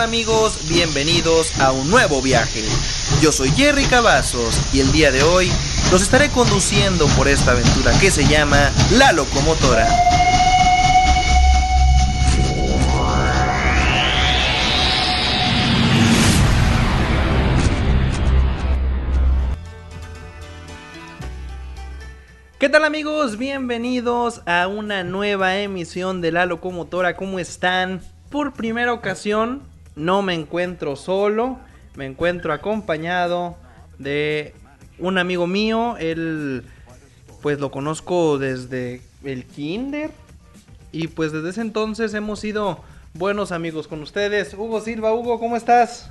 ¿Qué tal amigos? Bienvenidos a un nuevo viaje. Yo soy Jerry Cavazos y el día de hoy los estaré conduciendo por esta aventura que se llama La Locomotora. ¿Qué tal amigos? Bienvenidos a una nueva emisión de La Locomotora. ¿Cómo están? Por primera ocasión no me encuentro solo, me encuentro acompañado de un amigo mío. Él pues lo conozco desde el kinder y pues desde ese entonces hemos sido buenos amigos con ustedes. Hugo Silva, Hugo, ¿cómo estás?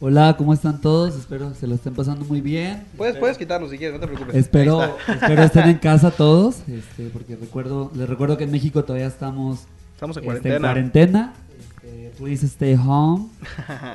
Hola, ¿cómo están todos? Espero se lo estén pasando muy bien. Puedes, puedes quitarlo si quieres, no te preocupes. Espero, espero estén en casa todos, este, porque recuerdo, les recuerdo que en México todavía estamos, Estamos en este, cuarentena. cuarentena. Please stay home.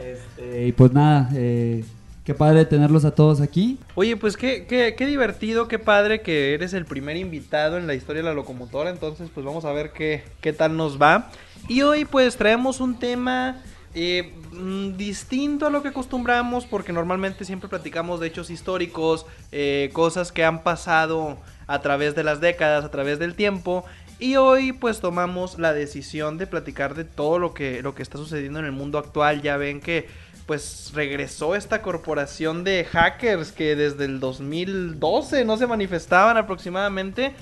Este, y pues nada, eh, qué padre tenerlos a todos aquí. Oye, pues qué, qué, qué divertido, qué padre que eres el primer invitado en la historia de la locomotora. Entonces, pues vamos a ver qué, qué tal nos va. Y hoy pues traemos un tema eh, mm, distinto a lo que acostumbramos porque normalmente siempre platicamos de hechos históricos, eh, cosas que han pasado a través de las décadas, a través del tiempo. Y hoy pues tomamos la decisión de platicar de todo lo que, lo que está sucediendo en el mundo actual. Ya ven que pues regresó esta corporación de hackers que desde el 2012 no se manifestaban aproximadamente.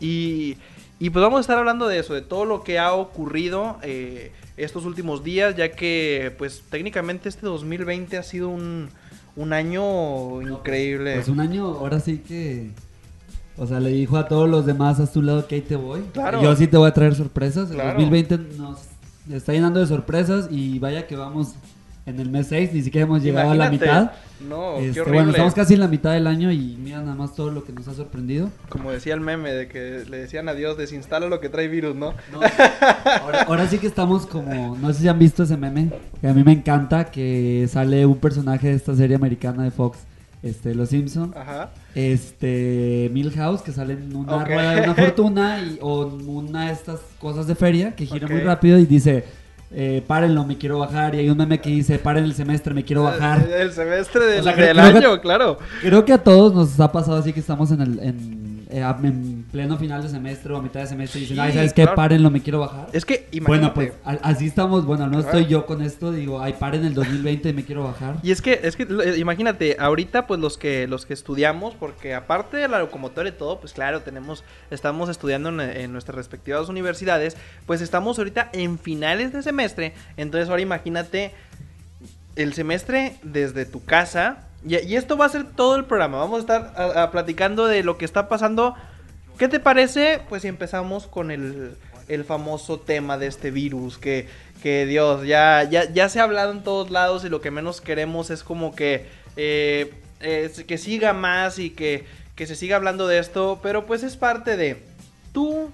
Y, y pues vamos a estar hablando de eso, de todo lo que ha ocurrido eh, estos últimos días, ya que pues técnicamente este 2020 ha sido un, un año increíble. Pues un año, ahora sí que... O sea, le dijo a todos los demás, haz tu lado que ahí te voy. Claro. Yo sí te voy a traer sorpresas. El Claro. 2020 nos está llenando de sorpresas y vaya que vamos en el mes 6, ni siquiera hemos llegado a la mitad. No, Este, qué horrible. bueno, estamos casi en la mitad del año y mira nada más todo lo que nos ha sorprendido. Como decía el meme de que le decían a Dios, desinstala lo que trae virus, ¿no? ahora, ahora sí que estamos como, no sé si han visto ese meme, que a mí me encanta, que sale un personaje de esta serie americana de Fox, este, Los Simpson, Ajá. Este, Milhouse, que sale en una rueda de una fortuna y, o una de estas cosas de feria que gira muy rápido y dice, eh, párenlo, me quiero bajar, y hay un meme que dice, paren el semestre, me quiero bajar. El, el semestre del, O sea, del creo que- año, claro. Creo que a todos nos ha pasado así que estamos en el en, eh, en pleno final de semestre o a mitad de semestre y dicen, Sí, ay, ¿sabes qué? claro. Párenlo, me quiero bajar. Es que, Bueno, imagínate. pues a- así estamos, bueno, no estoy yo con esto, digo, ay, paren el 2020 y me quiero bajar. Y es que, es que, eh, imagínate, ahorita pues los que, los que estudiamos, porque aparte de la locomotora y todo, pues claro, tenemos, estamos estudiando en, en nuestras respectivas universidades, pues estamos ahorita en finales de semestre, entonces ahora imagínate el semestre desde tu casa, y, esto va a ser todo el programa, vamos a estar platicando de lo que está pasando, ¿qué te parece? Pues si empezamos con el, el famoso tema de este virus, que, que Dios, ya, ya, ya se ha hablado en todos lados y lo que menos queremos es como que, eh, eh, que siga más y que, que se siga hablando de esto, pero pues es parte de tú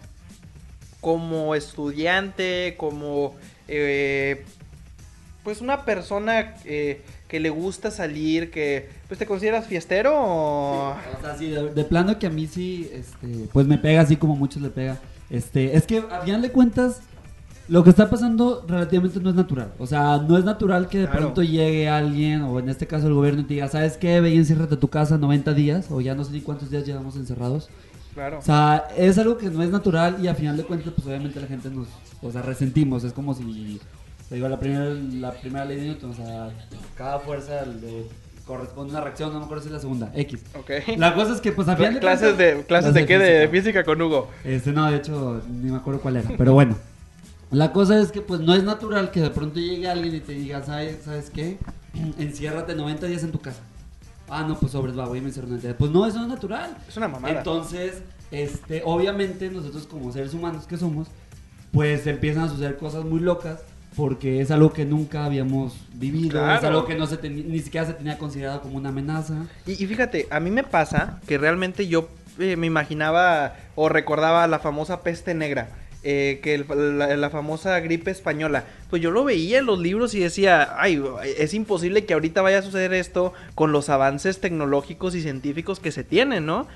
como estudiante, como eh, pues una persona eh, que le gusta salir, que pues te consideras fiestero o... O sea, sí, de, de plano que a mí sí, este, pues me pega así como muchos le pega. Este, es que a final de cuentas, lo que está pasando relativamente no es natural. O sea, no es natural que de Claro. pronto llegue alguien, o en este caso el gobierno, y te diga, ¿sabes qué? Ve y enciérrate a tu casa 90 días, o ya no sé ni cuántos días llevamos encerrados. Claro. O sea, es algo que no es natural y a final de cuentas, pues obviamente la gente nos, o sea, resentimos. Es como si, te digo, la primera, la primera ley de Newton, o sea, cada fuerza le corresponde una reacción, no me acuerdo si es la segunda, X. Ok. La cosa es que, pues a final de clases de clases de qué de física con Hugo. Este, no, de hecho, ni me acuerdo cuál era, pero bueno. La cosa es que, pues, no es natural que de pronto llegue alguien y te diga, ¿sabes, ¿sabes qué? Enciérrate 90 días en tu casa. Ah, no, pues sobres, va, voy a me encierro 90 días. Pues no, eso no es natural. Es una mamada. Entonces, este, obviamente nosotros como seres humanos que somos, pues empiezan a suceder cosas muy locas porque es algo que nunca habíamos vivido, es Claro. algo que no se ni siquiera se tenía considerado como una amenaza. Y, y fíjate, a mí me pasa que realmente yo eh, me imaginaba o recordaba la famosa peste negra. eh, que el- la, la famosa gripe española, pues yo lo veía en los libros y decía, ay, es imposible que ahorita vaya a suceder esto con los avances tecnológicos y científicos que se tienen, ¿no?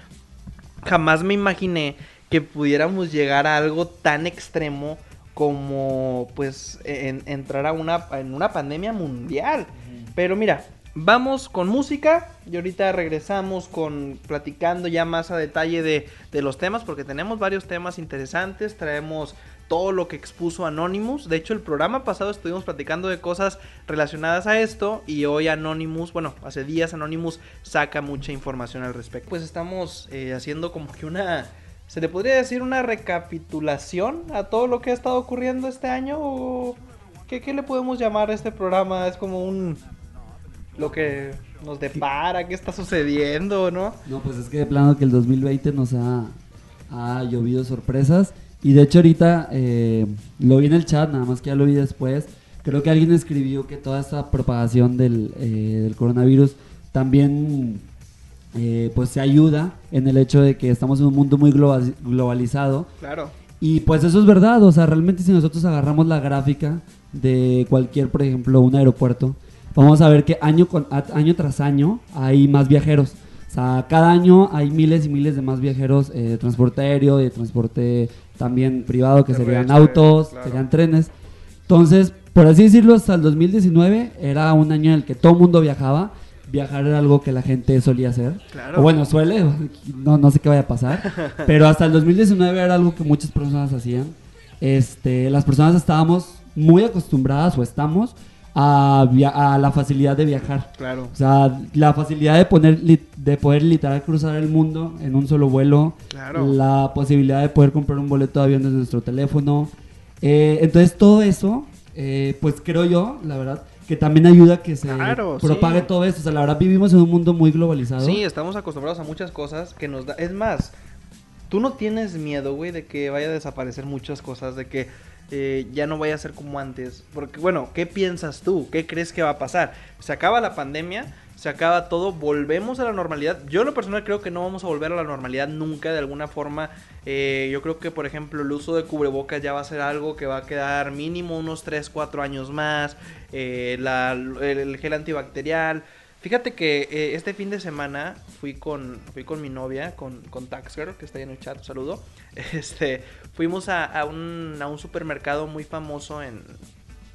Jamás me imaginé que pudiéramos llegar a algo tan extremo como pues en, entrar a una, en una pandemia mundial. Pero mira, vamos con música y ahorita regresamos con platicando ya más a detalle de, de los temas porque tenemos varios temas interesantes, traemos todo lo que expuso Anonymous. De hecho, el programa pasado estuvimos platicando de cosas relacionadas a esto y hoy Anonymous, bueno, hace días Anonymous saca mucha información al respecto. Pues estamos eh, haciendo como que una ¿Se le podría decir una recapitulación a todo lo que ha estado ocurriendo este año? ¿O qué, le podemos llamar a este programa? Es como un... lo que nos depara, qué está sucediendo, ¿no? No, pues es que de plano que el 2020 nos ha, ha llovido sorpresas. Y de hecho ahorita eh, lo vi en el chat, nada más que ya lo vi después. Creo que alguien escribió que toda esta propagación del, eh, del coronavirus también eh, pues se ayuda en el hecho de que estamos en un mundo muy globalizado. Claro. Y pues eso es verdad, o sea, realmente si nosotros agarramos la gráfica de cualquier, por ejemplo, un aeropuerto, vamos a ver que año, con, año tras año hay más viajeros. O sea, cada año hay miles y miles de más viajeros eh, de transporte aéreo, de transporte también privado, que serían autos, serían trenes. Entonces, por así decirlo, hasta el 2019 era un año en el que todo el mundo viajaba viajar era algo que la gente solía hacer. O bueno, suele, no, no sé qué vaya a pasar. pero hasta el 2019 era algo que muchas personas hacían. Este, las personas estábamos muy acostumbradas o estamos a, a la facilidad de viajar. Claro. O sea, la facilidad de, poner, de poder literal cruzar el mundo en un solo vuelo. Claro. La posibilidad de poder comprar un boleto de avión desde nuestro teléfono. Eh, entonces todo eso, eh, pues creo yo, la verdad, que también ayuda a que se propague todo esto. O sea, la verdad vivimos en un mundo muy globalizado. Sí, estamos acostumbrados a muchas cosas que nos da... Es más, tú no tienes miedo, güey, de que vaya a desaparecer muchas cosas, de que eh, ya no vaya a ser como antes. Porque, bueno, ¿qué piensas tú? ¿Qué crees que va a pasar? Se acaba la pandemia se acaba todo, volvemos a la normalidad. Yo en lo personal creo que no vamos a volver a la normalidad nunca de alguna forma. Eh, yo creo que por ejemplo el uso de cubrebocas ya va a ser algo que va a quedar mínimo unos 3, 4 años más. Eh, el, gel antibacterial. Fíjate que eh, este fin de semana fui con, fui con mi novia, con, con Taxger, que está ahí en el chat, saludo. Este, fuimos a, a, un, a un supermercado muy famoso en,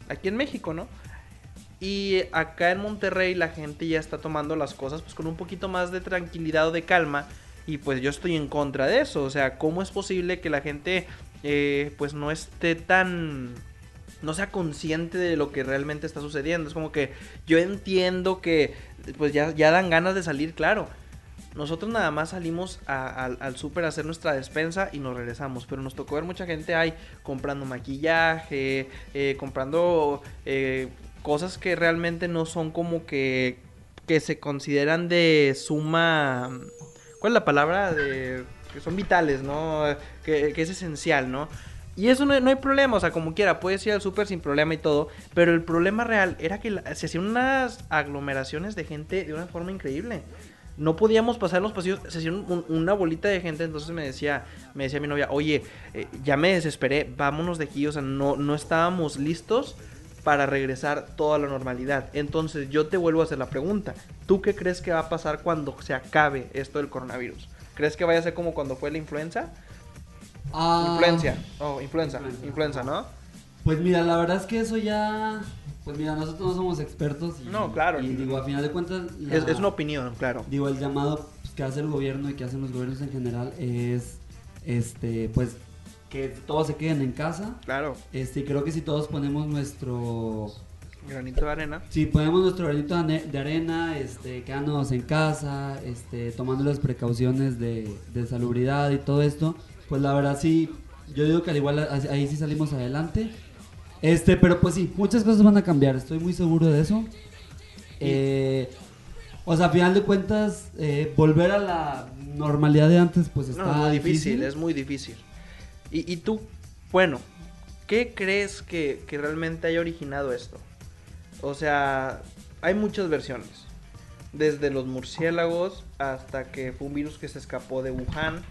aquí en México, ¿no? Y acá en Monterrey la gente ya está tomando las cosas pues con un poquito más de tranquilidad o de calma. Y pues yo estoy en contra de eso. O sea, ¿cómo es posible que la gente eh, pues no esté tan... no sea consciente de lo que realmente está sucediendo? Es como que yo entiendo que pues ya, ya dan ganas de salir, claro. Nosotros nada más salimos al súper a hacer nuestra despensa y nos regresamos. Pero nos tocó ver mucha gente ahí comprando maquillaje, eh, comprando eh, cosas que realmente no son como que, que se consideran de suma... ¿Cuál es la palabra? De, que son vitales, ¿no? Que, es esencial, ¿no? Y eso no, hay problema, o sea, como quiera, puedes ir al súper sin problema y todo. Pero el problema real era que se hacían unas aglomeraciones de gente de una forma increíble. No podíamos pasar los pasillos, se hacían una bolita de gente, entonces me decía, me decía mi novia, oye, eh, ya me desesperé, vámonos de aquí, o sea, no, no estábamos listos para regresar toda la normalidad. Entonces yo te vuelvo a hacer la pregunta. ¿Tú qué crees que va a pasar cuando se acabe esto del coronavirus? ¿Crees que vaya a ser como cuando fue la influenza? Ah, influencia. Oh, influenza. Influenza, ¿no? Pues mira, la verdad es que eso ya... Pues mira, nosotros no somos expertos. Y, no, claro. Y digo, a final de cuentas... es, una opinión, claro. Digo, el llamado que hace el gobierno y que hacen los gobiernos en general es, este, pues que todos se queden en casa. Claro. Este, creo que si todos ponemos nuestro granito de arena. Si ponemos nuestro granito de arena, este, quedándonos en casa, este, tomando las precauciones de, de salubridad y todo esto, pues la verdad sí, yo digo que al igual ahí sí salimos adelante. Este, pero pues sí, muchas cosas van a cambiar, estoy muy seguro de eso. Eh, o sea, a final de cuentas, eh, volver a la normalidad de antes, pues está difícil, Es muy difícil. Y, tú, bueno, ¿qué crees que, realmente haya originado esto? O sea, hay muchas versiones. Desde los murciélagos hasta que fue un virus que se escapó de Wuhan.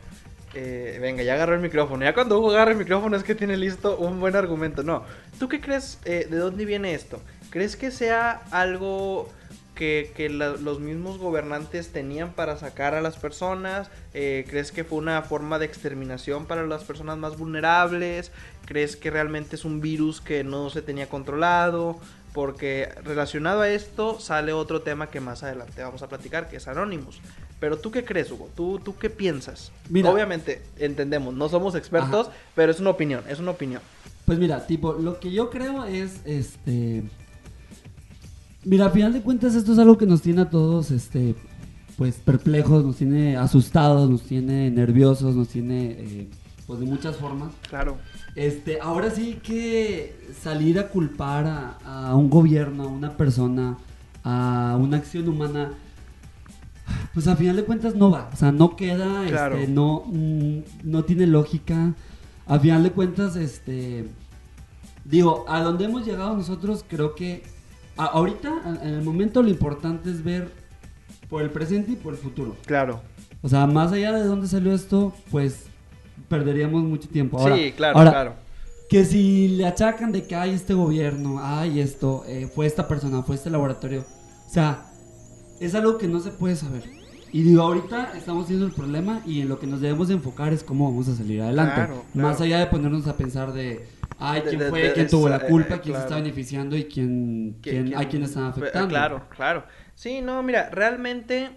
Eh, venga, ya agarró el micrófono. Ya cuando Hugo agarra el micrófono es que tiene listo un buen argumento. No. ¿Tú qué crees? Eh, ¿De dónde viene esto? ¿Crees que sea algo que, que la- los mismos gobernantes tenían para sacar a las personas? Eh, ¿Crees que fue una forma de exterminación para las personas más vulnerables? ¿Crees que realmente es un virus que no se tenía controlado? Porque relacionado a esto sale otro tema que más adelante vamos a platicar, que es Anonymous. Pero tú qué crees, Hugo? ¿Tú, tú qué piensas? Mira. Obviamente, entendemos, no somos expertos, Ajá. pero es una opinión, es una opinión. Pues mira, tipo, lo que yo creo es, este... Mira, a final de cuentas esto es algo que nos tiene a todos, este, pues perplejos, nos tiene asustados, nos tiene nerviosos, nos tiene, eh, pues de muchas formas. Claro. Este, ahora sí que salir a culpar a, a un gobierno, a una persona, a una acción humana, pues a final de cuentas no va. O sea, no queda, Claro. este, no, mm, no tiene lógica. A final de cuentas, este, digo, a donde hemos llegado nosotros, creo que a- ahorita, en el momento, lo importante es ver por el presente y por el futuro. Claro. O sea, más allá de dónde salió esto, pues perderíamos mucho tiempo. Ahora, sí, claro, ahora, claro. Que si le achacan de que hay este gobierno, hay esto, eh, fue esta persona, fue este laboratorio. O sea, es algo que no se puede saber. Y digo, ahorita estamos viendo el problema y en lo que nos debemos de enfocar es cómo vamos a salir adelante. Claro, claro. Más allá de ponernos a pensar de, ay, quién de- fue, de- quién tuvo la esa- culpa, eh, quién se está beneficiando y quién, ¿Quién- quién, a quién están eh, afectando. Claro, claro. Sí, no, mira, realmente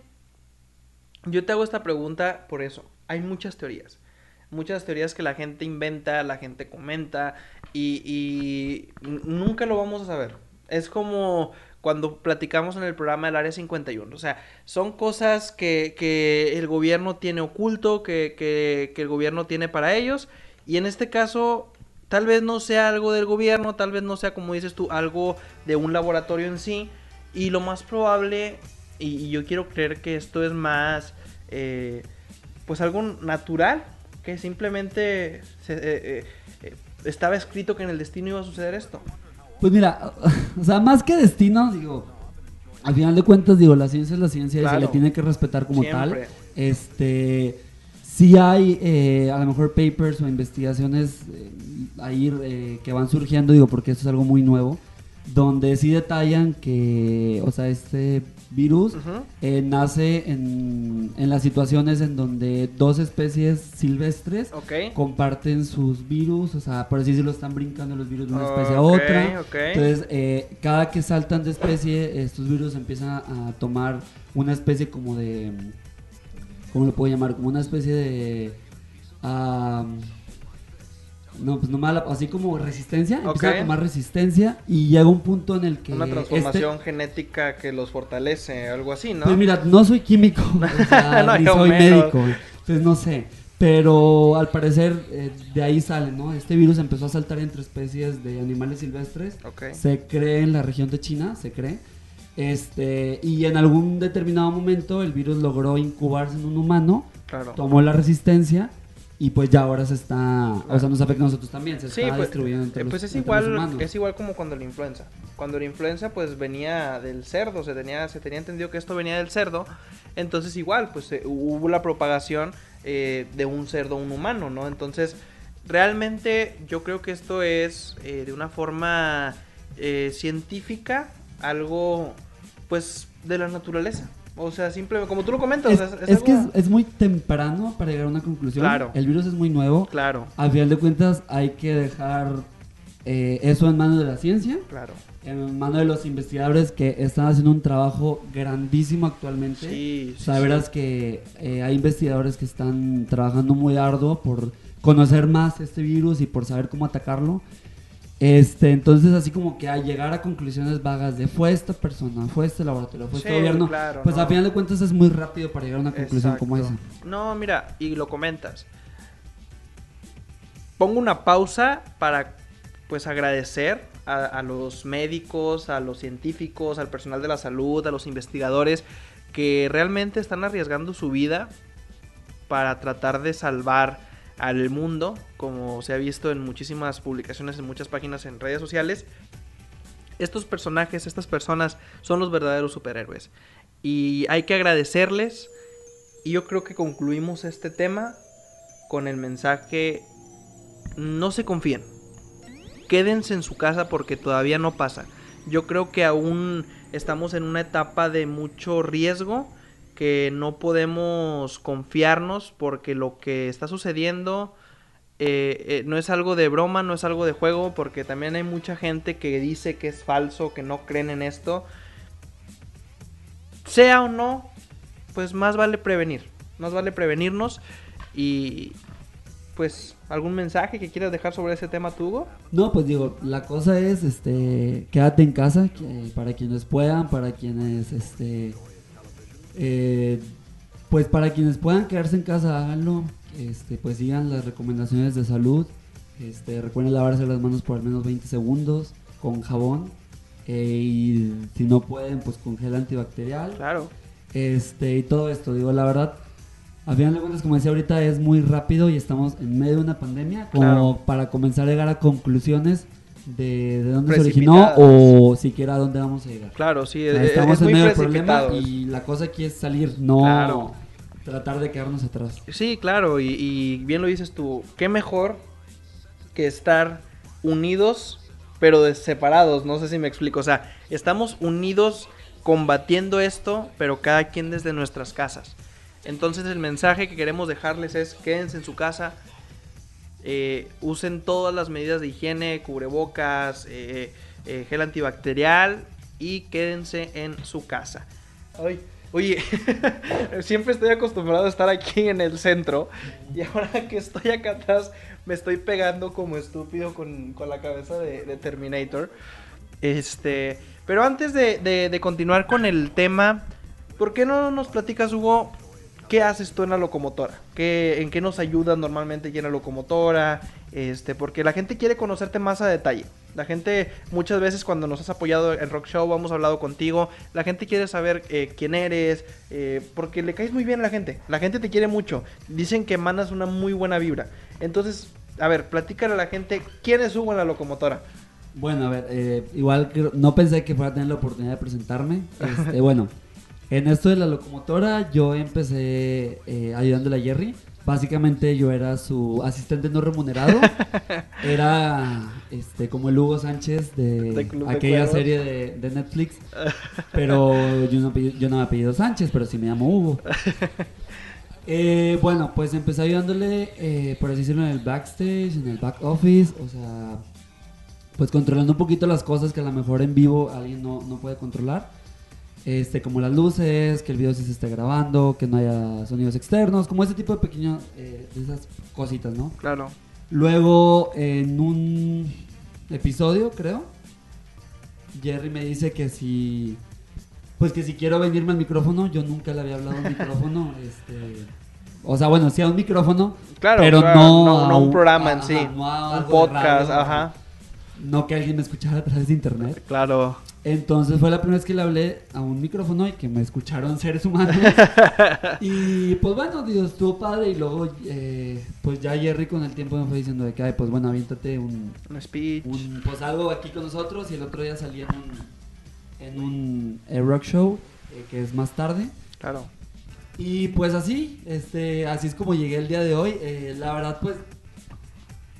yo te hago esta pregunta por eso. Hay muchas teorías. Muchas teorías que la gente inventa, la gente comenta y, nunca lo vamos a saber. Es como cuando platicamos en el programa del Área 51. O sea, son cosas que, que el gobierno tiene oculto, que, que, que el gobierno tiene para ellos. Y en este caso, tal vez no sea algo del gobierno, tal vez no sea, como dices tú, algo de un laboratorio en sí. Y lo más probable, y, y yo quiero creer que esto es más, eh, pues algo natural, que simplemente se- eh, eh, eh, estaba escrito que en el destino iba a suceder esto. Pues mira, o sea, más que destino, digo, al final de cuentas, digo, la ciencia es la ciencia y se le tiene que respetar como tal. Este, sí hay eh, a lo mejor papers o investigaciones eh, ahí eh, que van surgiendo, digo, porque esto es algo muy nuevo, donde sí detallan que, o sea, este virus eh, nace en, en las situaciones en donde dos especies silvestres comparten sus virus, o sea, por así decirlo, están brincando los virus de una especie a otra. ok. Entonces, eh, cada que saltan de especie, estos virus empiezan a, tomar una especie como de. ¿Cómo lo puedo llamar? Como una especie de. No, pues nomás, la- así como resistencia, empiezan Ok. a tomar resistencia y llega un punto en el que. Una este- transformación genética que los fortalece, algo así, ¿no? pues mira, no soy químico, o sea, No, ni soy menos. médico, entonces no sé. Pero al parecer eh, de ahí sale, ¿no? Este virus empezó a saltar entre especies de animales silvestres. Ok. Se cree en la región de China, se cree. Este, y en algún determinado momento el virus logró incubarse en un humano, Claro. tomó la resistencia y pues ya ahora se está, o sea, nos afecta a nosotros también, se Sí, está pues, distribuyendo entre eh, los, pues es entre los igual, es igual como cuando la influenza. Cuando la influenza pues venía del cerdo, se tenía, se tenía entendido que esto venía del cerdo, entonces igual pues eh, hubo la propagación eh, de un cerdo a un humano, ¿no? Entonces realmente yo creo que esto es eh, de una forma eh, científica algo pues de la naturaleza. O sea, simplemente, como tú lo comentas, Es, o sea, es es que es, muy temprano para llegar a una conclusión. Claro. El virus es muy nuevo. Claro, A final de cuentas hay que dejar eh, eso en manos de la ciencia, claro. en manos de los investigadores que están haciendo un trabajo grandísimo actualmente. Sí, sí, que eh, hay investigadores que están trabajando muy arduo por conocer más este virus y por saber cómo atacarlo. Este, entonces así como que a llegar a conclusiones vagas de fue esta persona, fue este laboratorio, fue este Sí, gobierno, claro, pues no. a final de cuentas es muy rápido para llegar a una conclusión como esa. No, mira, y lo comentas. Pongo una pausa para pues agradecer a, a los médicos, a los científicos, al personal de la salud, a los investigadores que realmente están arriesgando su vida para tratar de salvar al mundo, como se ha visto en muchísimas publicaciones, en muchas páginas en redes sociales. Estos personajes, estas personas son los verdaderos superhéroes. Y hay que agradecerles. Y yo creo que concluimos este tema con el mensaje, no se confíen. Quédense en su casa porque todavía no pasa. Yo creo que aún estamos en una etapa de mucho riesgo que no podemos confiarnos porque lo que está sucediendo eh, eh, no es algo de broma, no es algo de juego, porque también hay mucha gente que dice que es falso, que no creen en esto. Sea o no, pues más vale prevenir, más vale prevenirnos y pues algún mensaje que quieras dejar sobre ese tema, Tugo. No, pues digo, la cosa es, este, quédate en casa, para quienes puedan, para quienes, este, eh, pues para quienes puedan quedarse en casa, háganlo. Este, pues sigan las recomendaciones de salud. Este, recuerden lavarse las manos por al menos 20 segundos con jabón. Eh, y si no pueden, pues con gel antibacterial. Claro. Este, y todo esto, digo, la verdad, a final de cuentas, como decía ahorita, es muy rápido y estamos en medio de una pandemia como para comenzar a llegar a conclusiones de, de dónde se originó o siquiera a dónde vamos a llegar. Claro, sí, estamos en medio del problema y la cosa aquí es salir, no tratar de quedarnos atrás. Sí, claro, y, bien lo dices tú, qué mejor que estar unidos pero separados, no sé si me explico, o sea, estamos unidos combatiendo esto, pero cada quien desde nuestras casas. Entonces el mensaje que queremos dejarles es quédense en su casa, eh, usen todas las medidas de higiene, cubrebocas, eh, eh, gel antibacterial y quédense en su casa. Oye, siempre estoy acostumbrado a estar aquí en el centro y ahora que estoy acá atrás me estoy pegando como estúpido con, la cabeza de, Terminator. Este, pero antes de continuar con el tema, ¿por qué no nos platicas, Hugo, ¿Qué haces tú en la locomotora? ¿Qué, ¿En qué nos ayuda normalmente en la locomotora? Este, porque la gente quiere conocerte más a detalle. La gente muchas veces cuando nos has apoyado en Rock Show, hemos hablado contigo, la gente quiere saber eh, quién eres, eh, porque le caes muy bien a la gente. La gente te quiere mucho. Dicen que mandas una muy buena vibra. Entonces, a ver, platícale a la gente quién es Hugo en la locomotora. Bueno, a ver, eh, igual no pensé que fuera a tener la oportunidad de presentarme. Este, bueno, en esto de la locomotora yo empecé eh, ayudándole a Jerry. Básicamente yo era su asistente no remunerado. Era este como el Hugo Sánchez de, aquella serie de, Netflix. Pero yo no, yo no me apellido Sánchez, pero sí me llamo Hugo. Eh, bueno, pues empecé ayudándole, eh, por así decirlo, en el backstage, en el back office. O sea, pues controlando un poquito las cosas que a lo mejor en vivo alguien no, no puede controlar este, como las luces, que el video sí se esté grabando, que no haya sonidos externos, como ese tipo de pequeñas, eh, esas cositas, ¿no? Claro. Luego, en un episodio, creo, Jerry me dice que si, pues que si quiero venirme al micrófono, yo nunca le había hablado al micrófono, este... O sea, bueno, sí a un micrófono, claro, pero No, no, un programa en sí, un podcast, ajá. No que alguien me escuchara a través de internet. Claro. Entonces fue la primera vez que le hablé a un micrófono y que me escucharon seres humanos. y pues bueno, Dios, estuvo padre. Y luego, eh, pues ya Jerry con el tiempo me fue diciendo de que, pues bueno, aviéntate un, un speech. pues algo aquí con nosotros. Y el otro día salí en un, en un eh, rock show, eh, que es más tarde. Claro. Y pues así, este, así es como llegué el día de hoy. la verdad, pues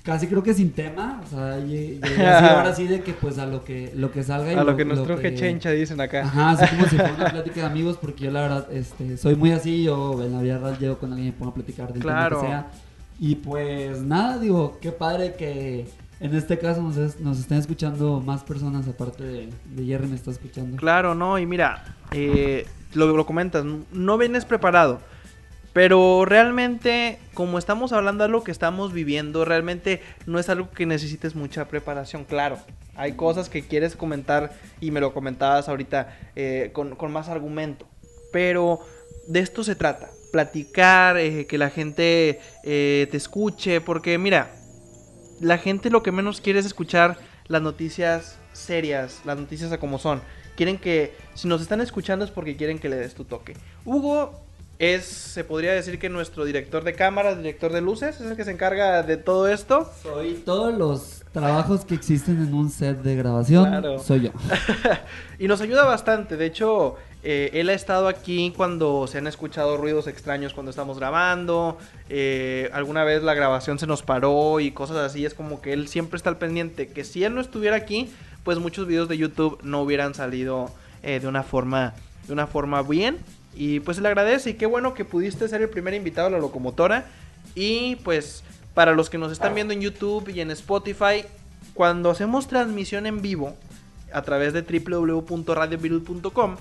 casi creo que sin tema, o sea, y, ahora sí de que pues a lo que lo que salga y a lo, que nuestro que chencha dicen acá. Ajá, así como si fuera una plática de amigos porque yo la verdad este soy muy así, yo en la vida real llego con alguien y me pongo a platicar del claro. tema que sea. Y pues nada, digo, qué padre que en este caso nos, nos estén escuchando más personas aparte de, de, Jerry me está escuchando. Claro, no, y mira, eh, lo, lo comentas, no vienes preparado pero realmente, como estamos hablando de lo que estamos viviendo, realmente no es algo que necesites mucha preparación, claro. Hay cosas que quieres comentar y me lo comentabas ahorita eh, con, más argumento. Pero de esto se trata, platicar, eh, que la gente eh, te escuche, porque mira, la gente lo que menos quiere es escuchar las noticias serias, las noticias a como son. Quieren que, si nos están escuchando es porque quieren que le des tu toque. Hugo es, se podría decir que nuestro director de cámaras, director de luces, es el que se encarga de todo esto. Soy todos los trabajos que existen en un set de grabación Claro. soy yo. y nos ayuda bastante. De hecho, eh, él ha estado aquí cuando se han escuchado ruidos extraños cuando estamos grabando. eh, alguna vez la grabación se nos paró y cosas así. Es como que él siempre está al pendiente. Que si él no estuviera aquí, pues muchos videos de YouTube no hubieran salido eh, de una forma, de una forma bien. Y pues le agradece y qué bueno que pudiste ser el primer invitado a la locomotora. Y pues para los que nos están viendo en YouTube y en Spotify, cuando hacemos transmisión en vivo a través de www.radiovirus.com,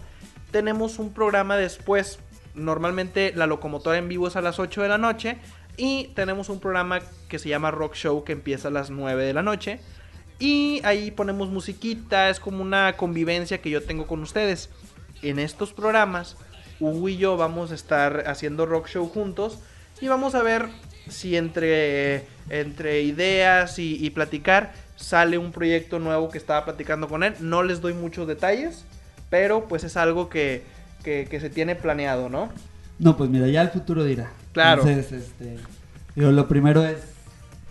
tenemos un programa después. Normalmente la locomotora en vivo es a las 8 de la noche y tenemos un programa que se llama Rock Show que empieza a las 9 de la noche. Y ahí ponemos musiquita, es como una convivencia que yo tengo con ustedes. En estos programas, Hugo y yo vamos a estar haciendo rock show juntos y vamos a ver si entre, entre ideas y, y platicar sale un proyecto nuevo que estaba platicando con él. No les doy muchos detalles, pero pues es algo que, que, que se tiene planeado, ¿no? No, pues mira, ya el futuro dirá. Claro. Entonces, este, digo, lo primero es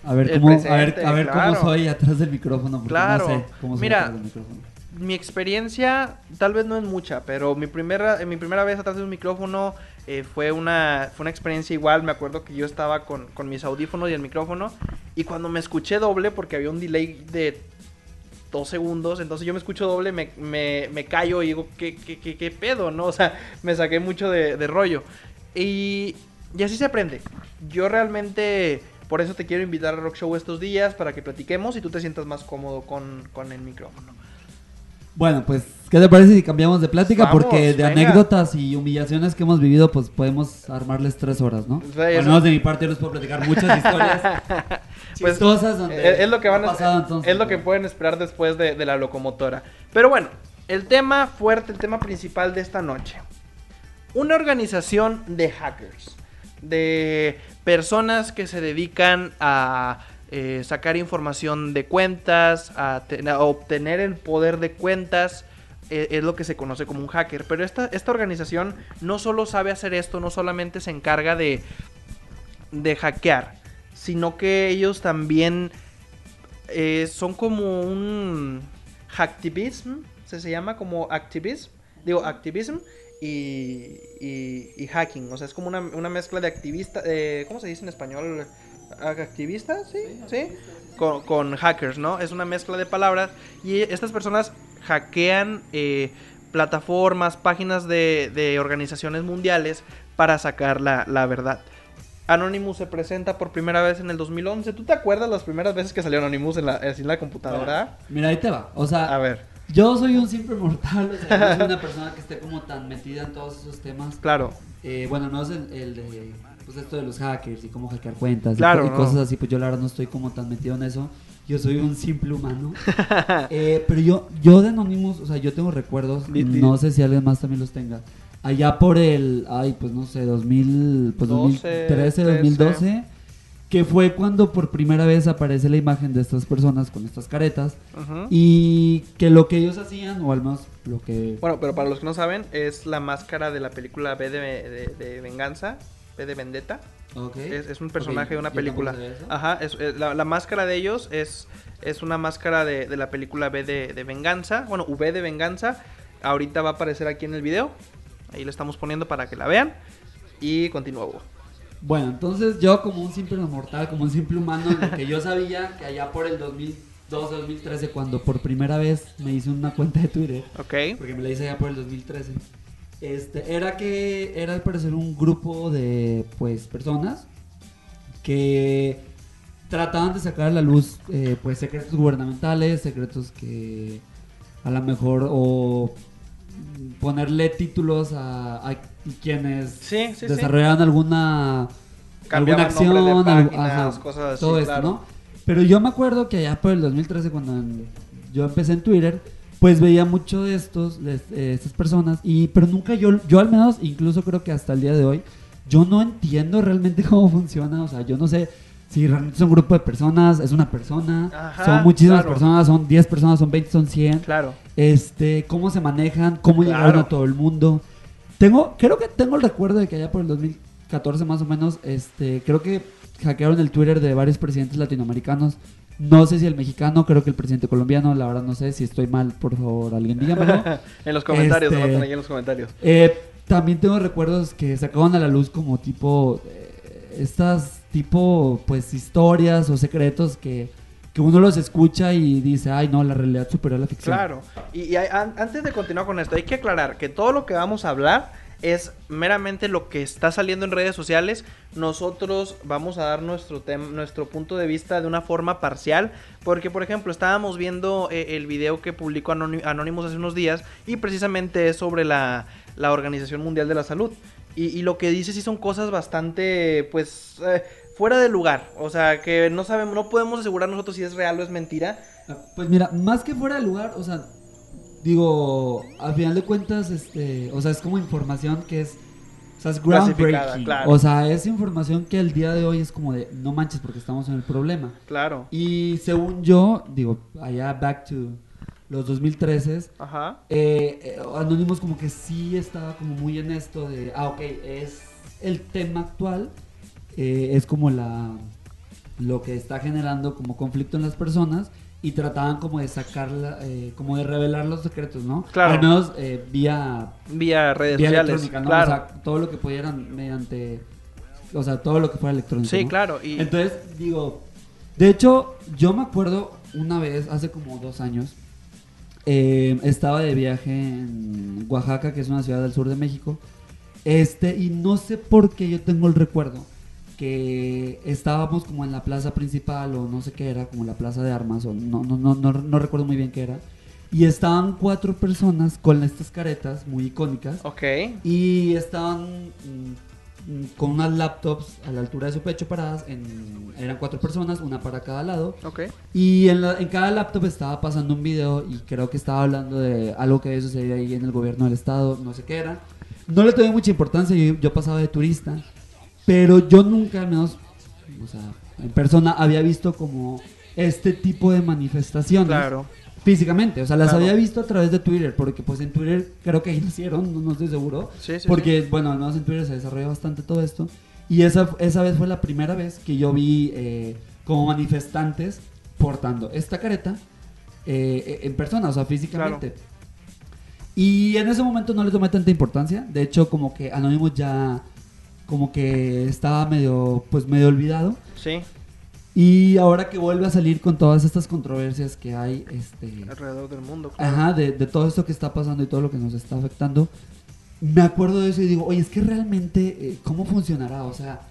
a ver cómo, a ver, presente, a ver claro. cómo soy atrás del micrófono, porque Claro. no sé cómo soy Mira, atrás del micrófono. Mi experiencia tal vez no es mucha, pero mi primera, mi primera vez atrás de un micrófono eh, fue, una, fue una experiencia igual. Me acuerdo que yo estaba con, con mis audífonos y el micrófono y cuando me escuché doble, porque había un delay de dos segundos, entonces yo me escucho doble, me, me, me callo y digo, ¿qué, qué, qué, qué pedo? ¿no? O sea, me saqué mucho de, de rollo. Y, y así se aprende. Yo realmente... Por eso te quiero invitar a Rock Show estos días para que platiquemos y tú te sientas más cómodo con, con el micrófono. Bueno, pues, ¿qué te parece si cambiamos de plática? Vamos, Porque de venga. anécdotas y humillaciones que hemos vivido, pues podemos armarles tres horas, ¿no? Sí, Bueno, no, de mi parte yo les puedo platicar muchas historias Pues, chistosas donde Es, es lo que van pasado, entonces, es lo que ¿no? pueden esperar después de, de la locomotora. Pero bueno, el tema fuerte, el tema principal de esta noche. Una organización de hackers, de personas que se dedican a eh, sacar información de cuentas, obtener el poder de cuentas. eh, Es lo que se conoce como un hacker. Pero esta, esta organización no solo sabe hacer esto, no solamente se encarga de, de hackear, sino que ellos también eh, son como un hacktivism, se, se llama como activism, digo activism y, y, y hacking, o sea, es como una, una mezcla de activista, eh, ¿cómo se dice en español? ¿Activista? Sí, sí, Con, con hackers, ¿no? Es una mezcla de palabras y estas personas hackean eh, plataformas, páginas de, de organizaciones mundiales para sacar la, la verdad. Anonymous se presenta por primera vez en el 2011. ¿Tú te acuerdas las primeras veces que salió Anonymous en la, en la computadora? Mira, ahí te va. O sea, A ver, yo soy un simple mortal, o sea, no soy una persona que esté como tan metida en todos esos temas. claro. Eh, bueno, no es el, el de pues esto de los hackers y cómo hackear cuentas y Claro, y, no. cosas así, pues yo la verdad no estoy como tan metido en eso. Yo soy un simple humano. Eh, pero yo, yo de Anonymous, o sea, yo tengo recuerdos, no sé si alguien más también los tenga. Allá por el, ay, pues no sé, 2000, pues 12, 2013, 2012, que fue cuando por primera vez aparece la imagen de estas personas con estas caretas Ujú. y que lo que ellos hacían, o al menos lo que... Bueno, pero para los que no saben, es la máscara de la película B de, de- de Venganza, B de Vendetta. Ok. Es, es un personaje de una película. Ajá, es, es- la, la máscara de ellos es, es una máscara de, de la película B de, de Venganza. Bueno, V de Venganza. Ahorita va a aparecer aquí en el video. Ahí lo estamos poniendo para que la vean. Y continúa, Hugo. Bueno, entonces yo como un simple mortal, como un simple humano, lo que yo sabía que allá por el 2012, 2013, cuando por primera vez me hice una cuenta de Twitter, Ok. porque me la hice allá por el 2013, este, era que era al parecer un grupo de pues personas que trataban de sacar a la luz eh, pues secretos gubernamentales, secretos que a lo mejor o ponerle títulos a, a quienes Sí, desarrollaban alguna alguna Cambiaban acción, de algo- páginas, ajá, cosas así, todo esto, claro. ¿no? Pero yo me acuerdo que allá por el 2013 cuando en- yo empecé en Twitter, pues veía mucho de estos de, estas personas y pero nunca yo yo al menos incluso creo que hasta el día de hoy yo no entiendo realmente cómo funciona, o sea, yo no sé si realmente es un grupo de personas, es una persona, Ajá, son muchísimas claro. personas, son 10 personas, son 20, son 100 Claro. este, cómo se manejan, cómo Claro. llegaron a todo el mundo. Tengo, creo que tengo el recuerdo de que allá por el 2014 más o menos, este, creo que hackearon el Twitter de varios presidentes latinoamericanos No sé si el mexicano, creo que el presidente colombiano, la verdad no sé si estoy mal, por favor, alguien dígamelo. en los comentarios, Este- anoten ahí en los comentarios. Eh, también tengo recuerdos que sacaban a la luz como tipo eh, estas tipo pues historias o secretos que, que uno los escucha y dice, ay no, la realidad superior a la ficción. Claro. Y, y hay- an- antes de continuar con esto, hay que aclarar que todo lo que vamos a hablar es meramente lo que está saliendo en redes sociales. Nosotros vamos a dar nuestro nuestro punto de vista de una forma parcial. Porque, por ejemplo, estábamos viendo eh, el video que publicó Anony- Anonymous hace unos días. Y precisamente es sobre la, la Organización Mundial de la Salud. Y, lo que dice sí son cosas bastante, pues, eh, fuera de lugar. O sea, que no sabemos, no podemos asegurar nosotros si es real o es mentira. Pues mira, más que fuera de lugar, o sea, digo, al final de cuentas, este, o sea, es como información que es, o sea, es groundbreaking. claro. O sea, es información que el día de hoy es como de, no manches porque estamos en el problema. Claro. Y según yo, digo, allá back to los 2013, Ajá. eh, eh, Anonymous como que sí estaba como muy en esto de, ah, ok, es el tema actual, eh, es como la lo que está generando como conflicto en las personas y trataban como de sacarla, eh, como de revelar los secretos, ¿no? Claro. Al menos eh, vía, Vía redes vía sociales. Claro. O sea, todo lo que pudieran mediante, o sea, todo lo que fuera electrónico. sí, ¿no? claro. Y Entonces, digo, de hecho, yo me acuerdo una vez, hace como dos años, eh, estaba de viaje en Oaxaca, que es una ciudad del sur de México, este, y no sé por qué yo tengo el recuerdo que estábamos como en la plaza principal o no sé qué era, como la plaza de armas o no, no, no, no, no recuerdo muy bien qué era, y estaban cuatro personas con estas caretas muy icónicas. Ok. Y estaban mm, mm, con unas laptops a la altura de su pecho paradas. En, eran cuatro personas, una para cada lado. Ok. Y en, la- en cada laptop estaba pasando un video y creo que estaba hablando de algo que había sucedido ahí en el gobierno del estado, no sé qué era. No le tomé mucha importancia, yo, yo pasaba de turista. Pero yo nunca, al menos, o sea, en persona, había visto como este tipo de manifestaciones Claro. físicamente. O sea, las Claro. había visto a través de Twitter, porque pues en Twitter creo que ahí nacieron, no, no estoy seguro. Sí, sí, porque, bueno, al menos en Twitter se desarrolla bastante todo esto. Y esa, esa vez fue la primera vez que yo vi eh, como manifestantes portando esta careta eh, en persona, o sea, físicamente. Y en ese momento no le tomé tanta importancia. De hecho, como que Anonymous ya como que estaba medio, pues medio olvidado. Sí. Y ahora que vuelve a salir con todas estas controversias que hay, este, Alrededor del mundo. claro. ajá, de, de todo esto que está pasando y todo lo que nos está afectando, me acuerdo de eso y digo, oye, es que realmente, eh, ¿cómo funcionará? O sea,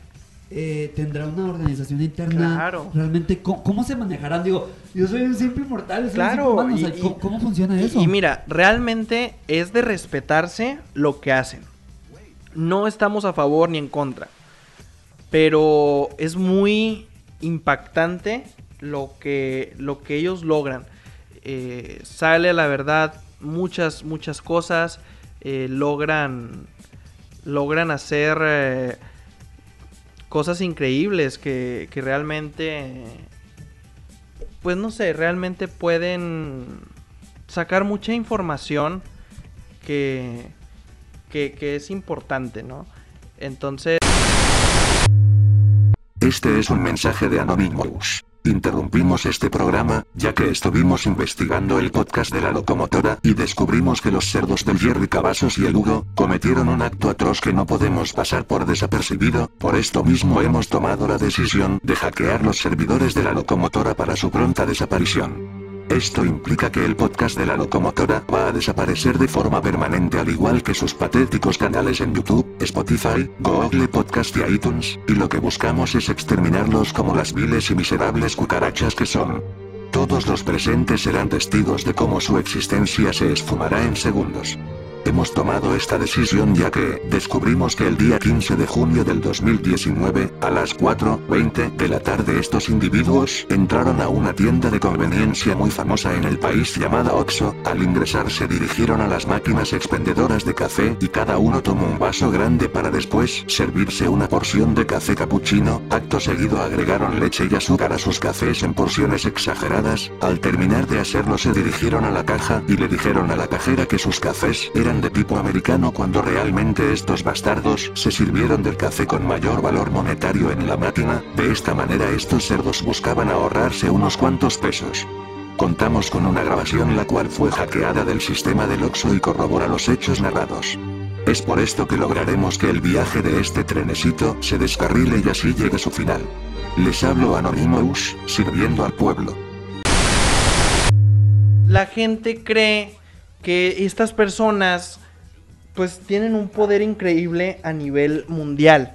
eh, ¿tendrá una organización interna? Claro. ¿Realmente cómo, cómo se manejarán? Digo, yo soy un simple mortal, soy Claro, un simple humano, o sea, y- y- ¿cómo, funciona Y- eso? Y, mira, realmente es de respetarse lo que hacen. No estamos a favor ni en contra. Pero es muy impactante lo que, lo que ellos logran. Eh, sale a la verdad muchas, muchas cosas. eh, logran, logran hacer eh, cosas increíbles que, que realmente, pues no sé, realmente pueden sacar mucha información que, que, es importante, ¿no? Entonces... Este es un mensaje de Anonymous. Interrumpimos este programa, ya que estuvimos investigando el podcast de la locomotora y descubrimos que los cerdos del Jerry Cavazos y el Hugo cometieron un acto atroz que no podemos pasar por desapercibido, por esto mismo hemos tomado la decisión de hackear los servidores de la locomotora para su pronta desaparición. Esto implica que el podcast de la locomotora va a desaparecer de forma permanente al igual que sus patéticos canales en YouTube, Spotify, Google Podcast y iTunes, y lo que buscamos es exterminarlos como las viles y miserables cucarachas que son. Todos los presentes serán testigos de cómo su existencia se esfumará en segundos. Hemos tomado esta decisión ya que descubrimos que el día 15 de junio del 2019, a las 4.20 de la tarde estos individuos entraron a una tienda de conveniencia muy famosa en el país llamada Oxxo, al ingresar se dirigieron a las máquinas expendedoras de café y cada uno tomó un vaso grande para después servirse una porción de café capuchino, acto seguido agregaron leche y azúcar a sus cafés en porciones exageradas, al terminar de hacerlo se dirigieron a la caja y le dijeron a la cajera que sus cafés eran de tipo americano cuando realmente estos bastardos se sirvieron del café con mayor valor monetario en la máquina, de esta manera estos cerdos buscaban ahorrarse unos cuantos pesos. Contamos con una grabación la cual fue hackeada del sistema del Oxo y corrobora los hechos narrados. Es por esto que lograremos que el viaje de este trenecito se descarrile y así llegue su final. Les hablo Anonymous, sirviendo al pueblo. La gente cree que estas personas pues tienen un poder increíble a nivel mundial.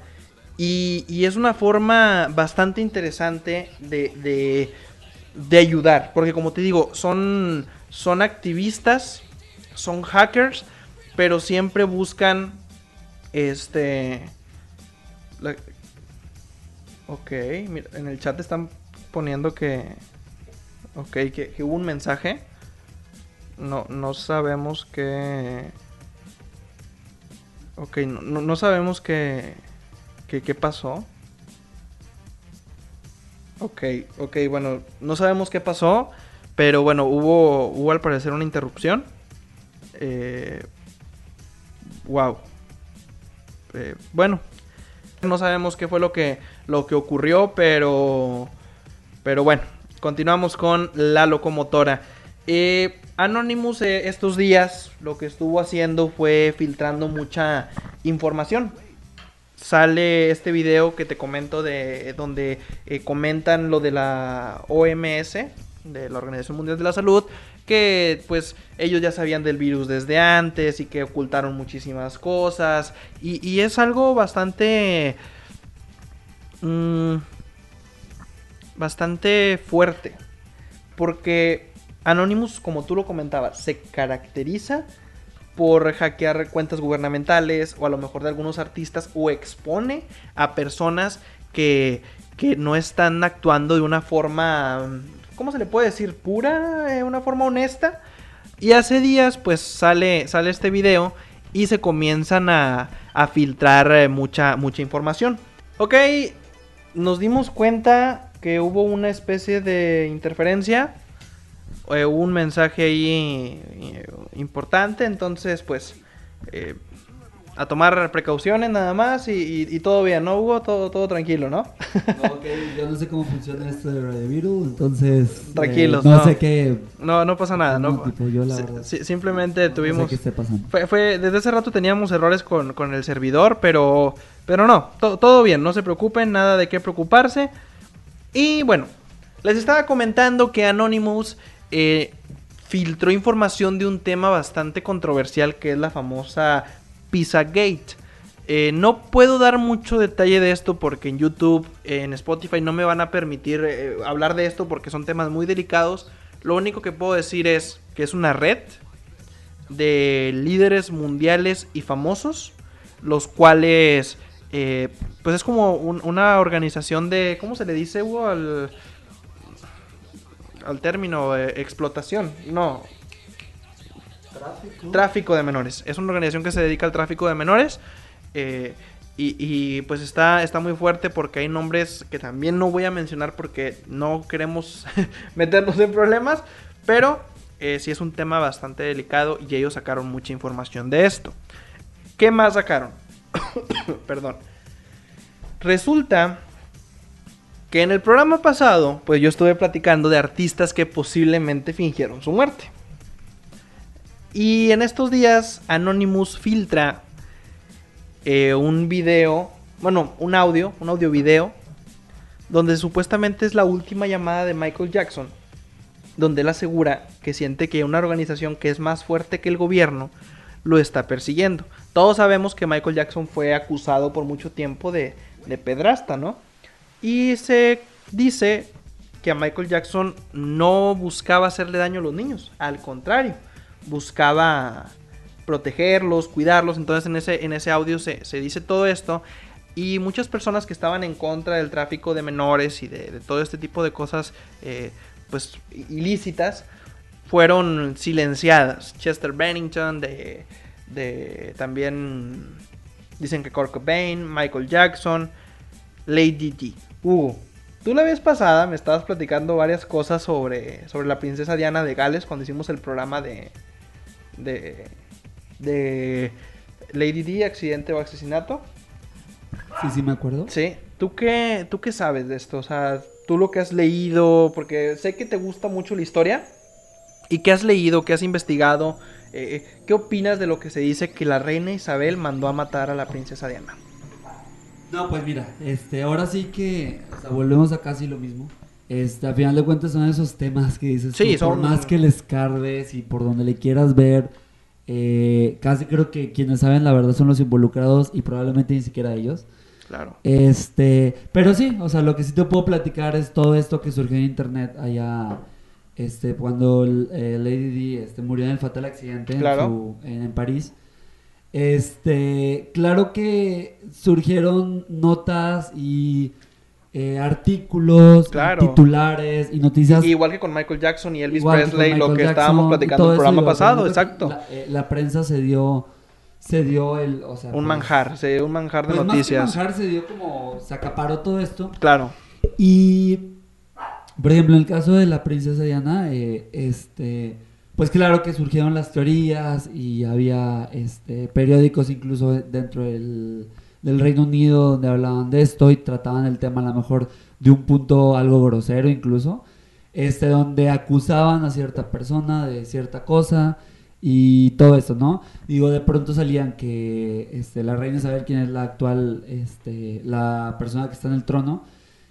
Y, y es una forma bastante interesante de, de, de ayudar. Porque como te digo, son, son activistas, son hackers, pero siempre buscan este... la- ok, mira, en el chat están poniendo que... Ok, que, que hubo un mensaje. No, no sabemos qué... Ok, no, no, sabemos qué... qué qué pasó. Ok, ok, bueno, no sabemos qué pasó, pero bueno, hubo, hubo al parecer una interrupción. Eh, wow. Eh, bueno, no sabemos qué fue lo que, lo que ocurrió, pero, pero bueno, continuamos con la locomotora. Eh, Anonymous eh, estos días lo que estuvo haciendo fue filtrando mucha información. Sale este video que te comento de donde eh, comentan lo de la OMS, de la Organización Mundial de la Salud, que pues ellos ya sabían del virus desde antes y que ocultaron muchísimas cosas. Y, y es algo bastante mm, bastante fuerte porque Anonymous como tú lo comentabas se caracteriza por hackear cuentas gubernamentales o a lo mejor de algunos artistas o expone a personas que, que no están actuando de una forma, ¿cómo se le puede decir? Pura, eh, una forma honesta. Y hace días pues sale, sale este video y se comienzan a, a filtrar eh, mucha, mucha información. Ok, nos dimos cuenta que hubo una especie de interferencia eh, un mensaje ahí eh, importante, entonces pues eh, a tomar precauciones nada más y, y- y todo bien, ¿no, Hugo? Todo, todo tranquilo, ¿no? No, ok, yo no sé cómo funciona esto de Radio Virus, entonces. Tranquilos, no, no. sé qué. No, no pasa nada, ¿no? No, tipo, yo la Si- verdad. si- simplemente tuvimos... sé qué. Fue, fue- desde hace rato teníamos errores con, con el servidor, pero, pero no, to- todo bien, no se preocupen, nada de qué preocuparse. Y bueno, les estaba comentando que Anonymous eh, filtró información de un tema bastante controversial que es la famosa Pizzagate. Eh, no puedo dar mucho detalle de esto porque en YouTube, en Spotify no me van a permitir eh, hablar de esto porque son temas muy delicados. Lo único que puedo decir es que es una red de líderes mundiales y famosos, los cuales, eh, pues es como un- una organización de, ¿cómo se le dice, Hugo? Al, al término eh, explotación, no, Tráfico. tráfico de menores. Es una organización que se dedica al tráfico de menores. eh, y, y, pues está, está muy fuerte porque hay nombres que también no voy a mencionar porque no queremos meternos en problemas. Pero eh, sí es un tema bastante delicado y ellos sacaron mucha información de esto. ¿Qué más sacaron? Perdón. Resulta que en el programa pasado, pues yo estuve platicando de artistas que posiblemente fingieron su muerte. Y en estos días Anonymous filtra eh, un video, bueno, un audio, un audio video, donde supuestamente es la última llamada de Michael Jackson, donde él asegura que siente que una organización que es más fuerte que el gobierno lo está persiguiendo. Todos sabemos que Michael Jackson fue acusado por mucho tiempo de, de pedrasta, ¿no? Y se dice que a Michael Jackson no buscaba hacerle daño a los niños, al contrario, buscaba protegerlos, cuidarlos. Entonces en ese, en ese audio se, se dice todo esto. Y muchas personas que estaban en contra del tráfico de menores y de, todo este tipo de cosas eh, pues ilícitas fueron silenciadas. Chester Bennington, de, de también dicen que Kurt Cobain, Michael Jackson, Lady Di. Hugo, tú la vez pasada me estabas platicando varias cosas sobre, sobre la princesa Diana de Gales cuando hicimos el programa de, de, de Lady D, accidente o asesinato. Sí, sí, me acuerdo. Sí. ¿Tú qué, ¿Tú qué sabes de esto? O sea, tú lo que has leído, porque sé que te gusta mucho la historia. ¿Y qué has leído? ¿Qué has investigado? Eh, ¿Qué opinas de lo que se dice que la reina Isabel mandó a matar a la princesa Diana? No, pues mira, este, ahora sí que o sea, volvemos a casi lo mismo. Este, a final de cuentas son esos temas que dices, Sí, tú, son- por más que les carves y por donde le quieras ver, eh, casi creo que quienes saben la verdad son los involucrados y probablemente ni siquiera ellos. Claro. Este, pero sí, o sea, lo que sí te puedo platicar es todo esto que surgió en internet allá, este, cuando el- eh, Lady Di este, murió en el fatal accidente en Claro. su- en, en París. Este, claro que surgieron notas y eh, artículos, y Claro. titulares y noticias. Igual que con Michael Jackson y Elvis Presley, lo que Jackson estábamos platicando en el programa pasado, exacto. La, eh, la prensa se dio, se dio el, o sea, Un pues, manjar, sí, un manjar de pues, noticias. Más que manjar se dio como, se acaparó todo esto. Claro. Y, por ejemplo, en el caso de la princesa Diana, eh, este, pues claro que surgieron las teorías y había este, periódicos incluso dentro del, del Reino Unido donde hablaban de esto y trataban el tema a lo mejor de un punto algo grosero incluso, este, donde acusaban a cierta persona de cierta cosa y todo eso, ¿no? Digo, de pronto salían que este, la reina Isabel, quien es la actual, este, la persona que está en el trono,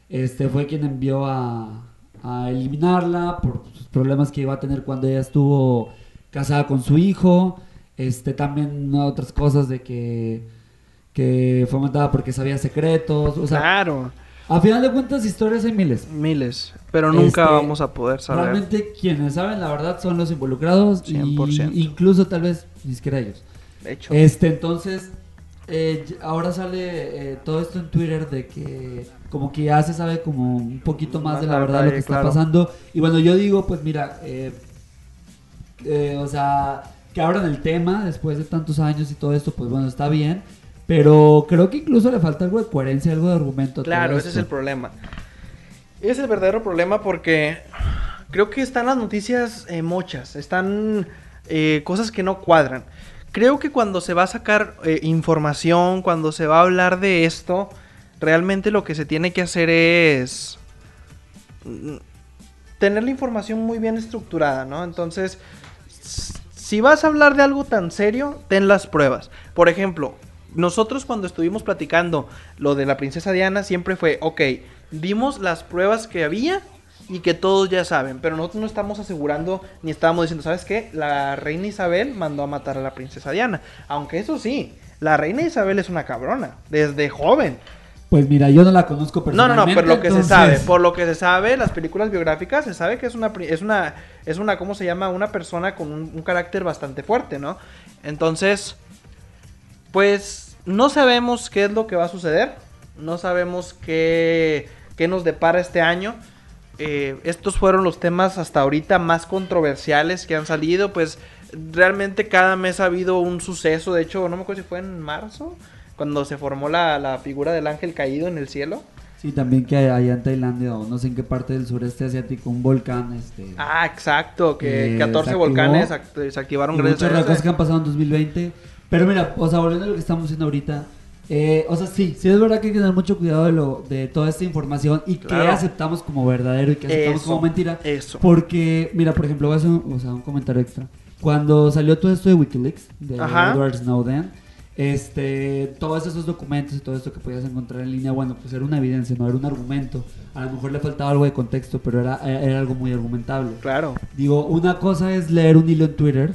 este, fue quien envió a, a eliminarla por sus problemas que iba a tener cuando ella estuvo casada con su hijo, este, también otras cosas de que, que fue matada porque sabía secretos, o sea, claro. a final de cuentas historias hay miles. Miles. Pero nunca Este, vamos a poder saber. Realmente quienes saben la verdad son los involucrados y 100%. incluso tal vez ni siquiera ellos. De hecho. Este, entonces, eh, ahora sale eh, todo esto en Twitter de que como que ya se sabe como un poquito más, Más de la verdad lo detalle, que está claro. pasando. Y bueno, yo digo, pues mira, eh, eh, o sea, que abran el tema después de tantos años y todo esto, pues bueno, está bien. Pero creo que incluso le falta algo de coherencia, algo de argumento. Claro, ese es el problema. Es el verdadero problema porque creo que están las noticias eh, mochas, están eh, cosas que no cuadran. Creo que cuando se va a sacar eh, información, cuando se va a hablar de esto, realmente lo que se tiene que hacer es mm, tener la información muy bien estructurada, ¿no? Entonces, si vas a hablar de algo tan serio, ten las pruebas. Por ejemplo, nosotros cuando estuvimos platicando lo de la princesa Diana, siempre fue, ok, dimos las pruebas que había y que todos ya saben, pero nosotros no estamos asegurando ni estábamos diciendo, ¿sabes qué? La reina Isabel mandó a matar a la princesa Diana. Aunque eso sí, la reina Isabel es una cabrona, desde joven. Pues mira, yo no la conozco No, no, personalmente. no, por lo que entonces- se sabe, por lo que se sabe, las películas biográficas, se sabe que es una, es una, es una, ¿cómo se llama? Una persona con un, un carácter bastante fuerte, ¿no? Entonces, pues, no sabemos qué es lo que va a suceder, no sabemos qué, qué nos depara este año. Eh, estos fueron los temas hasta ahorita más controversiales que han salido, pues realmente cada mes ha habido un suceso, de hecho, no me acuerdo si fue en marzo, cuando se formó la, la figura del ángel caído en el cielo. Sí, también que allá en Tailandia o no sé en qué parte del sureste asiático un volcán, este... Ah, exacto, que Eh, 14 se activó. volcanes act- se activaron y gracias muchas a cosas que han pasado en 2020. Pero mira, o sea, volviendo a lo que estamos haciendo ahorita, eh, o sea, sí, sí es verdad que hay que tener mucho cuidado de, lo, de toda esta información y Claro. que aceptamos como verdadero y que aceptamos Eso, como mentira. eso. Porque, mira, por ejemplo, voy a hacer un, o sea, un comentario extra. Cuando salió todo esto de Wikileaks, de Ajá. Edward Snowden, este, todos esos documentos y todo esto que podías encontrar en línea, bueno, pues era una evidencia, no era un argumento. A lo mejor le faltaba algo de contexto, pero era, era algo muy argumentable. Claro. Digo, una cosa es leer un hilo en Twitter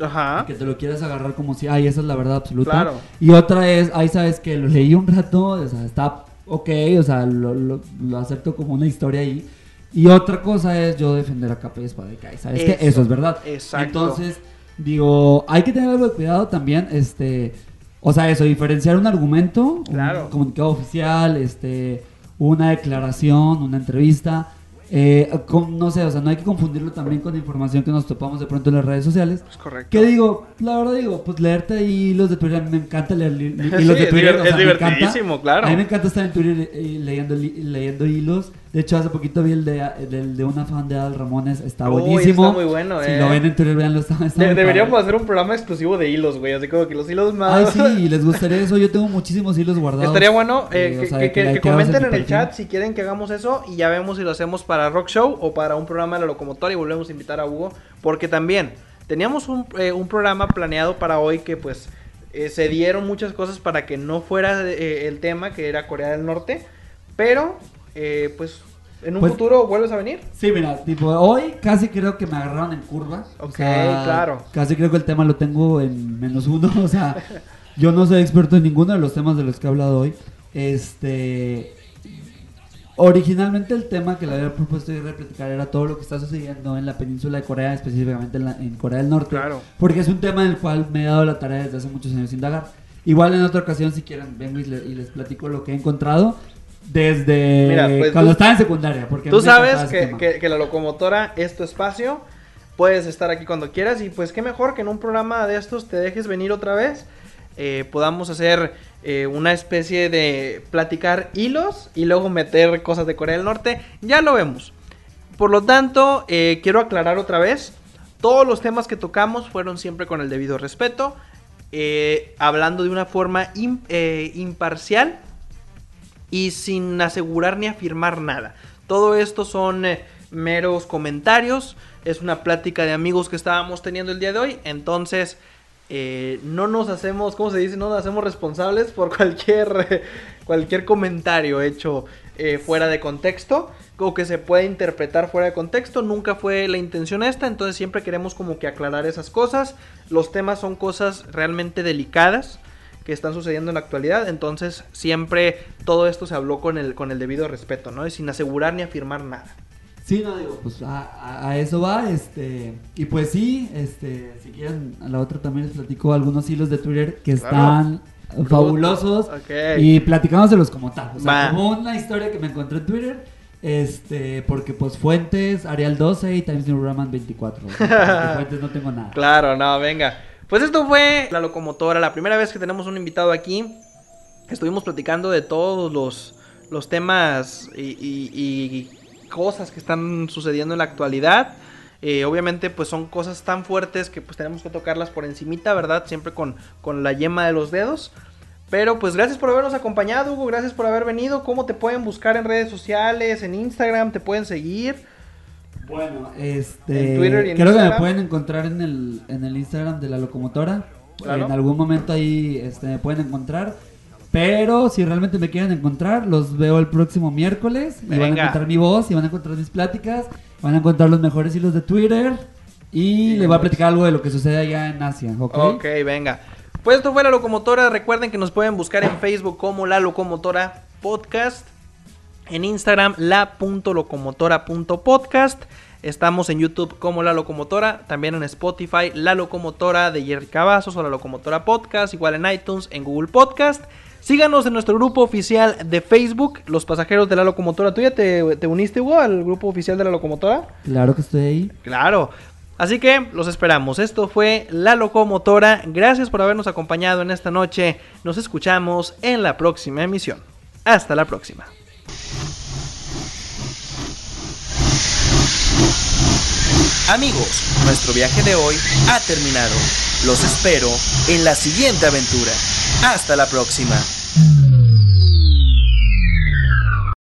Ajá. que te lo quieras agarrar como si, ay, esa es la verdad absoluta. Claro. Y otra es, ay, sabes que lo leí un rato, o sea, está ok, o sea, lo, lo- lo acepto como una historia ahí. Y otra cosa es yo defender a capa y espada ¿sabes que Eso, Eso es verdad. exacto. Entonces, digo, hay que tener algo de cuidado también, este, o sea, eso, diferenciar un argumento, Claro. un comunicado oficial, este, una declaración, una entrevista. Eh, con- no sé, o sea, no hay que confundirlo también con información que nos topamos de pronto en las redes sociales. Es correcto. ¿Qué digo? La verdad digo, pues leerte hilos de Twitter, me encanta leer li- li- hilos Sí, de Twitter. o sea, es encanta. divertidísimo, claro. A mí me encanta estar en Twitter eh, leyendo, li- leyendo hilos De hecho, hace poquito vi el de, el de una fan de Al Ramones. Está Uy, buenísimo. está muy bueno, Si eh. lo ven en Twitter, veanlo. Está, está De- deberíamos padre. hacer un programa exclusivo de hilos, güey. Así como que los hilos Ay, más. sí, les gustaría eso. Yo tengo muchísimos hilos guardados. Estaría bueno eh, Eh, o que, sea, que- que- que likeados comenten en el chat si quieren que hagamos eso y ya vemos si lo hacemos para Rock Show o para un programa de la locomotora y volvemos a invitar a Hugo. Porque también teníamos un, eh, un programa planeado para hoy que pues eh, se dieron muchas cosas para que no fuera eh, el tema que era Corea del Norte. Pero eh, pues en un Pues- futuro vuelves a venir. Sí, mira, tipo, hoy casi creo que me agarraron en curva. O Ok, sea, claro. Casi creo que el tema lo tengo en menos uno. O sea, yo no soy experto en ninguno de los temas de los que he hablado hoy. Este. Originalmente el tema que le había propuesto ir a platicar era todo lo que está sucediendo en la península de Corea, específicamente en, la- en Corea del Norte. Claro. Porque es un tema en el cual me he dado la tarea desde hace muchos años indagar. Igual en otra ocasión, si quieren, vengo y, y les platico lo que he encontrado desde Mira, pues cuando tú- estaba en secundaria. Porque Tú sabes que, tema. que- que la locomotora es tu espacio. Puedes estar aquí cuando quieras. Y pues qué mejor que en un programa de estos te dejes venir otra vez. eh, podamos hacer eh, una especie de platicar hilos y luego meter cosas de Corea del Norte. Ya lo vemos. Por lo tanto, eh, quiero aclarar otra vez. Todos los temas que tocamos fueron siempre con el debido respeto. hablando de una forma im- imparcial y sin asegurar ni afirmar nada. Todo esto son eh, meros comentarios, es una plática de amigos que estábamos teniendo el día de hoy, entonces eh, no nos hacemos, ¿cómo se dice? No nos hacemos responsables por cualquier, cualquier comentario hecho eh, fuera de contexto o que se puede interpretar fuera de contexto. Nunca fue la intención esta, entonces siempre queremos como que aclarar esas cosas. Los temas son cosas realmente delicadas que están sucediendo en la actualidad. Entonces, siempre todo esto se habló con el, con el debido respeto, ¿no? Y sin asegurar ni afirmar nada. Sí, no digo, pues a, a- eso va, este, y pues sí, este, si quieren, a la otra también les platico algunos hilos de Twitter que están fabulosos Ok. y platicándoselos como tal, o sea, Va. como una historia que me encontré en Twitter, este, porque pues fuentes, Arial 12 y Times New Roman 24, o sea, fuentes no tengo nada. Claro, no, venga. Pues esto fue la locomotora, la primera vez que tenemos un invitado aquí. Estuvimos platicando de todos los, los temas y, cosas que están sucediendo en la actualidad. Eh, obviamente pues son cosas tan fuertes que pues tenemos que tocarlas por encimita, ¿verdad? Siempre con, con la yema de los dedos. Pero pues gracias por habernos acompañado, Hugo, gracias por haber venido. ¿Cómo te pueden buscar en redes sociales, en Instagram? ¿Te pueden seguir? Bueno, este, En Twitter y en creo que me pueden encontrar en el, en el Instagram de la locomotora. Claro. En algún momento ahí este, me pueden encontrar. Pero si realmente me quieren encontrar, los veo el próximo miércoles. Y van a encontrar mi voz, y van a encontrar mis pláticas, van a encontrar los mejores hilos de Twitter. Y Sí, les voy a platicar algo de lo que sucede allá en Asia, ¿ok? Ok, venga. Pues esto fue La Locomotora. Recuerden que nos pueden buscar en Facebook como La Locomotora Podcast. En Instagram, la.locomotora.podcast. Estamos en YouTube como La Locomotora. También en Spotify, La Locomotora de Jerry Cavazos o La Locomotora Podcast. Igual en iTunes, en Google Podcast. Síganos en nuestro grupo oficial de Facebook, Los Pasajeros de la Locomotora. ¿Tú ya te, te uniste, Hugo, al grupo oficial de la Locomotora? Claro que estoy ahí. Claro. Así que los esperamos. Esto fue La Locomotora. Gracias por habernos acompañado en esta noche. Nos escuchamos en la próxima emisión. Hasta la próxima. Amigos, nuestro viaje de hoy ha terminado. Los espero en la siguiente aventura. Hasta la próxima.